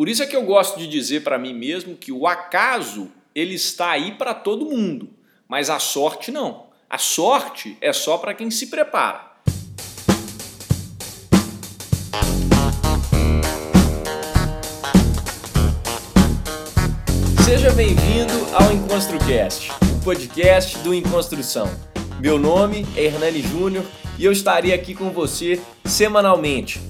Por isso é que eu gosto de dizer para mim mesmo que o acaso ele está aí para todo mundo, mas a sorte não. A sorte é só para quem se prepara. Seja bem-vindo ao EnconstruCast, o podcast do Enconstrução. Meu nome é Hernani Júnior e eu estarei aqui com você semanalmente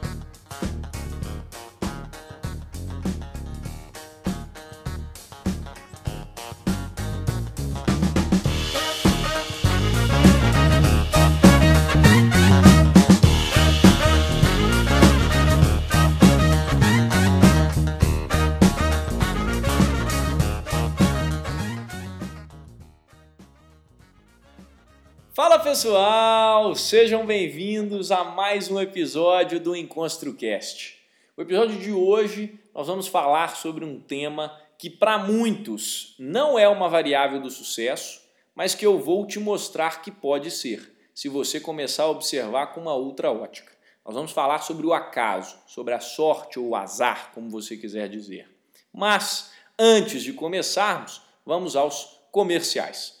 Fala pessoal, sejam bem-vindos a mais um episódio do EnconstruCast. O episódio de hoje nós vamos falar sobre um tema que para muitos não é uma variável do sucesso, mas que eu vou te mostrar que pode ser, se você começar a observar com uma outra ótica. Nós vamos falar sobre o acaso, sobre a sorte ou o azar, como você quiser dizer. Mas antes de começarmos, vamos aos comerciais.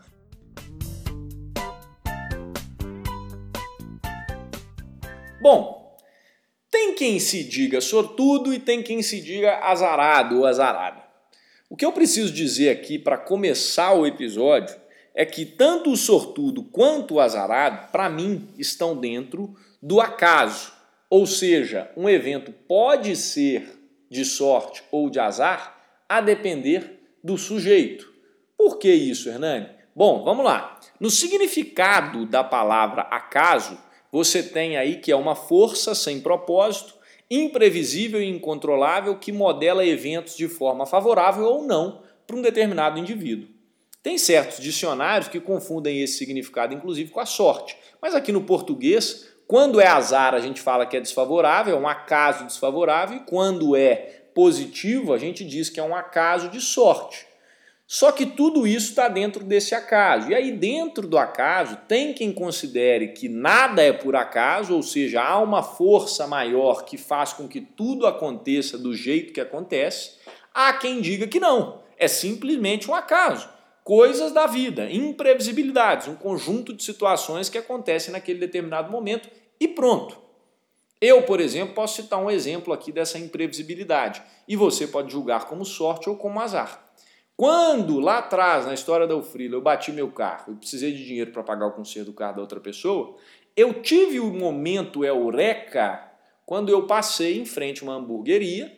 Bom, tem quem se diga sortudo e tem quem se diga azarado ou azarada. O que eu preciso dizer aqui para começar o episódio é que tanto o sortudo quanto o azarado, para mim, estão dentro do acaso. Ou seja, um evento pode ser de sorte ou de azar a depender do sujeito. Por que isso, Hernani? Bom, vamos lá. No significado da palavra acaso, você tem aí que é uma força sem propósito, imprevisível e incontrolável que modela eventos de forma favorável ou não para um determinado indivíduo. Tem certos dicionários que confundem esse significado, inclusive, com a sorte. Mas aqui no português, quando é azar, a gente fala que é desfavorável, é um acaso desfavorável, e quando é positivo, a gente diz que é um acaso de sorte. Só que tudo isso está dentro desse acaso. E aí, dentro do acaso, tem quem considere que nada é por acaso, ou seja, há uma força maior que faz com que tudo aconteça do jeito que acontece. Há quem diga que não, é simplesmente um acaso. Coisas da vida, imprevisibilidades, um conjunto de situações que acontecem naquele determinado momento e pronto. Eu, por exemplo, posso citar um exemplo aqui dessa imprevisibilidade e você pode julgar como sorte ou como azar. Quando lá atrás, na história da Ufrila, eu bati meu carro e precisei de dinheiro para pagar o conserto do carro da outra pessoa, eu tive o um momento eureka quando eu passei em frente a uma hamburgueria,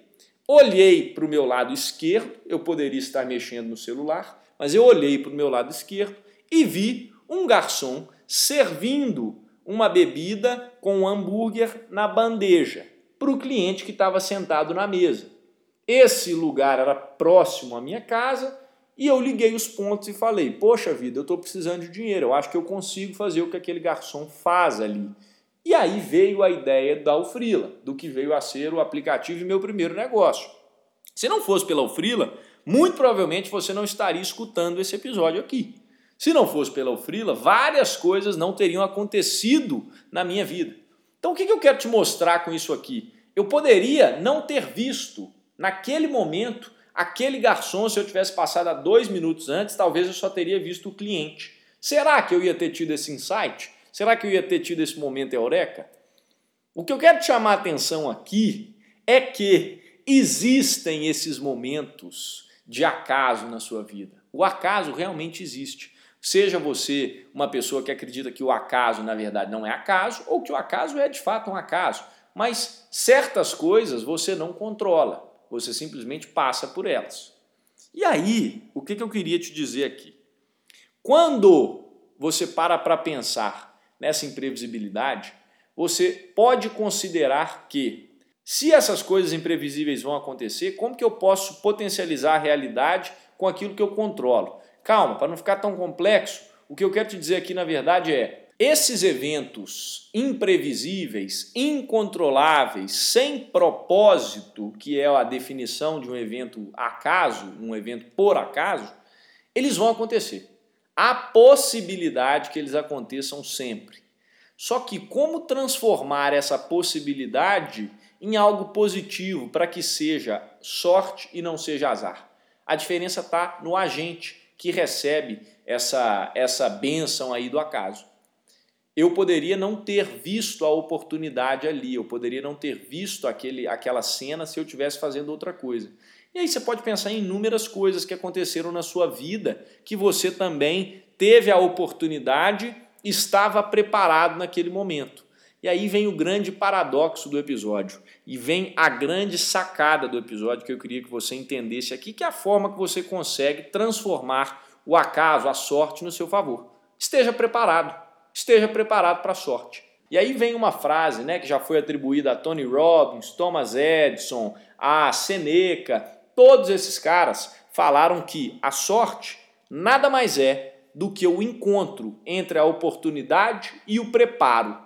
olhei para o meu lado esquerdo, eu poderia estar mexendo no celular, mas eu olhei para o meu lado esquerdo e vi um garçom servindo uma bebida com um hambúrguer na bandeja para o cliente que estava sentado na mesa. Esse lugar era próximo à minha casa e eu liguei os pontos e falei: Poxa vida, eu estou precisando de dinheiro, eu acho que eu consigo fazer o que aquele garçom faz ali. E aí veio a ideia da Ufrila, do que veio a ser o aplicativo e meu primeiro negócio. Se não fosse pela Ufrila, muito provavelmente você não estaria escutando esse episódio aqui. Se não fosse pela Ufrila, várias coisas não teriam acontecido na minha vida. Então o que eu quero te mostrar com isso aqui? Eu poderia não ter visto Naquele momento, aquele garçom, se eu tivesse passado há dois minutos antes, talvez eu só teria visto o cliente. Será que eu ia ter tido esse insight? Será que eu ia ter tido esse momento eureka? O que eu quero te chamar a atenção aqui é que existem esses momentos de acaso na sua vida. O acaso realmente existe. Seja você uma pessoa que acredita que o acaso, na verdade, não é acaso, ou que o acaso é de fato um acaso. Mas certas coisas você não controla, você simplesmente passa por elas. E aí, o que eu queria te dizer aqui? Quando você para para pensar nessa imprevisibilidade, você pode considerar que se essas coisas imprevisíveis vão acontecer, como que eu posso potencializar a realidade com aquilo que eu controlo? Calma, para não ficar tão complexo, o que eu quero te dizer aqui na verdade é esses eventos imprevisíveis, incontroláveis, sem propósito, que é a definição de um evento acaso, um evento por acaso, eles vão acontecer. Há possibilidade que eles aconteçam sempre. Só que como transformar essa possibilidade em algo positivo para que seja sorte e não seja azar? A diferença está no agente que recebe essa, essa benção aí do acaso eu poderia não ter visto a oportunidade ali, eu poderia não ter visto aquele, aquela cena se eu estivesse fazendo outra coisa. E aí você pode pensar em inúmeras coisas que aconteceram na sua vida que você também teve a oportunidade, estava preparado naquele momento. E aí vem o grande paradoxo do episódio e vem a grande sacada do episódio que eu queria que você entendesse aqui, que é a forma que você consegue transformar o acaso, a sorte no seu favor. Esteja preparado esteja preparado para a sorte. E aí vem uma frase né, que já foi atribuída a Tony Robbins, Thomas Edison, a Seneca, todos esses caras falaram que a sorte nada mais é do que o encontro entre a oportunidade e o preparo.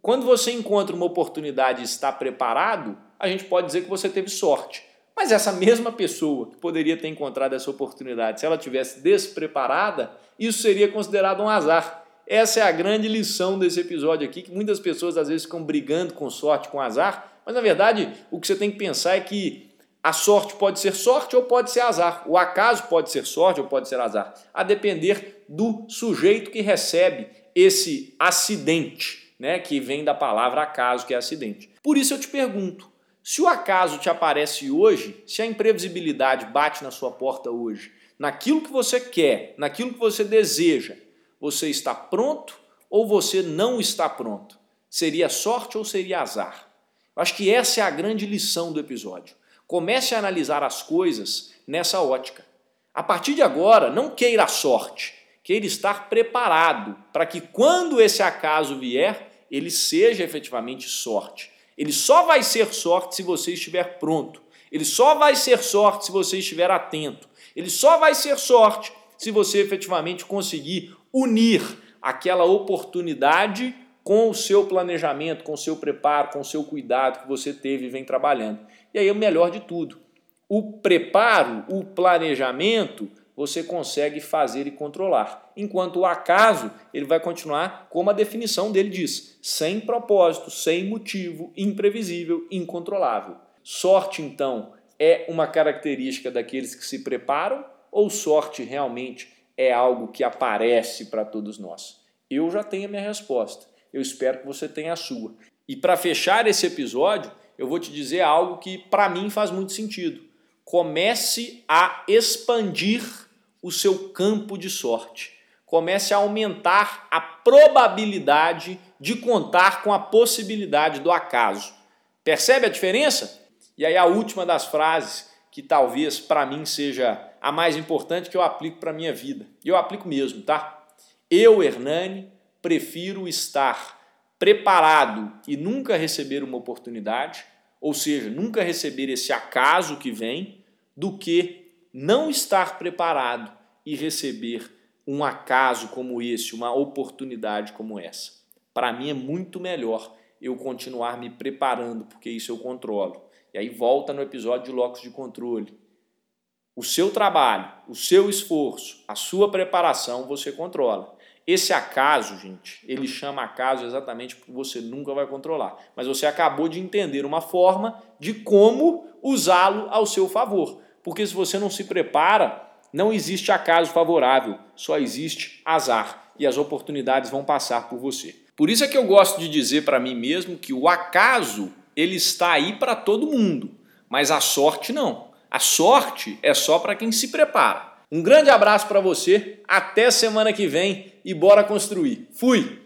Quando você encontra uma oportunidade e está preparado, a gente pode dizer que você teve sorte. Mas essa mesma pessoa que poderia ter encontrado essa oportunidade, se ela tivesse despreparada, isso seria considerado um azar. Essa é a grande lição desse episódio aqui, que muitas pessoas às vezes ficam brigando com sorte, com azar, mas na verdade o que você tem que pensar é que a sorte pode ser sorte ou pode ser azar. O acaso pode ser sorte ou pode ser azar, a depender do sujeito que recebe esse acidente, né, que vem da palavra acaso, que é acidente. Por isso eu te pergunto, se o acaso te aparece hoje, se a imprevisibilidade bate na sua porta hoje, naquilo que você quer, naquilo que você deseja, você está pronto ou você não está pronto? Seria sorte ou seria azar? Acho que essa é a grande lição do episódio. Comece a analisar as coisas nessa ótica. A partir de agora, não queira a sorte, queira estar preparado para que quando esse acaso vier, ele seja efetivamente sorte. Ele só vai ser sorte se você estiver pronto. Ele só vai ser sorte se você estiver atento. Ele só vai ser sorte se você efetivamente conseguir unir aquela oportunidade com o seu planejamento, com o seu preparo, com o seu cuidado que você teve e vem trabalhando. E aí o melhor de tudo. O preparo, o planejamento, você consegue fazer e controlar. Enquanto o acaso, ele vai continuar como a definição dele diz, sem propósito, sem motivo, imprevisível, incontrolável. Sorte, então, é uma característica daqueles que se preparam ou sorte realmente é algo que aparece para todos nós? Eu já tenho a minha resposta. Eu espero que você tenha a sua. E para fechar esse episódio, eu vou te dizer algo que para mim faz muito sentido. Comece a expandir o seu campo de sorte. Comece a aumentar a probabilidade de contar com a possibilidade do acaso. Percebe a diferença? E aí a última das frases, que talvez para mim seja a mais importante que eu aplico para a minha vida. E eu aplico mesmo, tá? Eu, Hernani, prefiro estar preparado e nunca receber uma oportunidade, ou seja, nunca receber esse acaso que vem, do que não estar preparado e receber um acaso como esse, uma oportunidade como essa. Para mim é muito melhor eu continuar me preparando, porque isso eu controlo. E aí volta no episódio de locos de controle o seu trabalho, o seu esforço, a sua preparação você controla. Esse acaso, gente, ele chama acaso exatamente porque você nunca vai controlar. Mas você acabou de entender uma forma de como usá-lo ao seu favor. Porque se você não se prepara, não existe acaso favorável, só existe azar. E as oportunidades vão passar por você. Por isso é que eu gosto de dizer para mim mesmo que o acaso ele está aí para todo mundo, mas a sorte não. A sorte é só para quem se prepara. Um grande abraço para você, até semana que vem e bora construir. Fui!